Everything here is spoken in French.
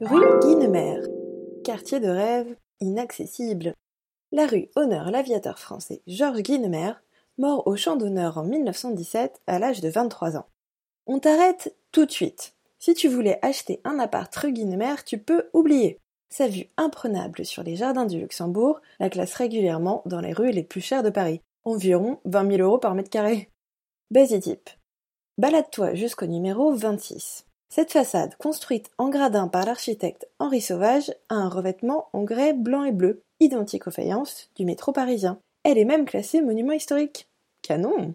Rue Guinemer. Quartier de rêve inaccessible. La rue honore l'aviateur français Georges Guinemer, mort au champ d'honneur en 1917 à l'âge de 23 ans. On t'arrête tout de suite. Si tu voulais acheter un appart rue Guinemer, tu peux oublier. Sa vue imprenable sur les jardins du Luxembourg la classe régulièrement dans les rues les plus chères de Paris, environ 20 000 euros par mètre carré. Basitype. Balade-toi jusqu'au numéro 26. Cette façade, construite en gradin par l'architecte Henri Sauvage, a un revêtement en grès blanc et bleu, identique aux faïences du métro parisien. Elle est même classée monument historique. Canon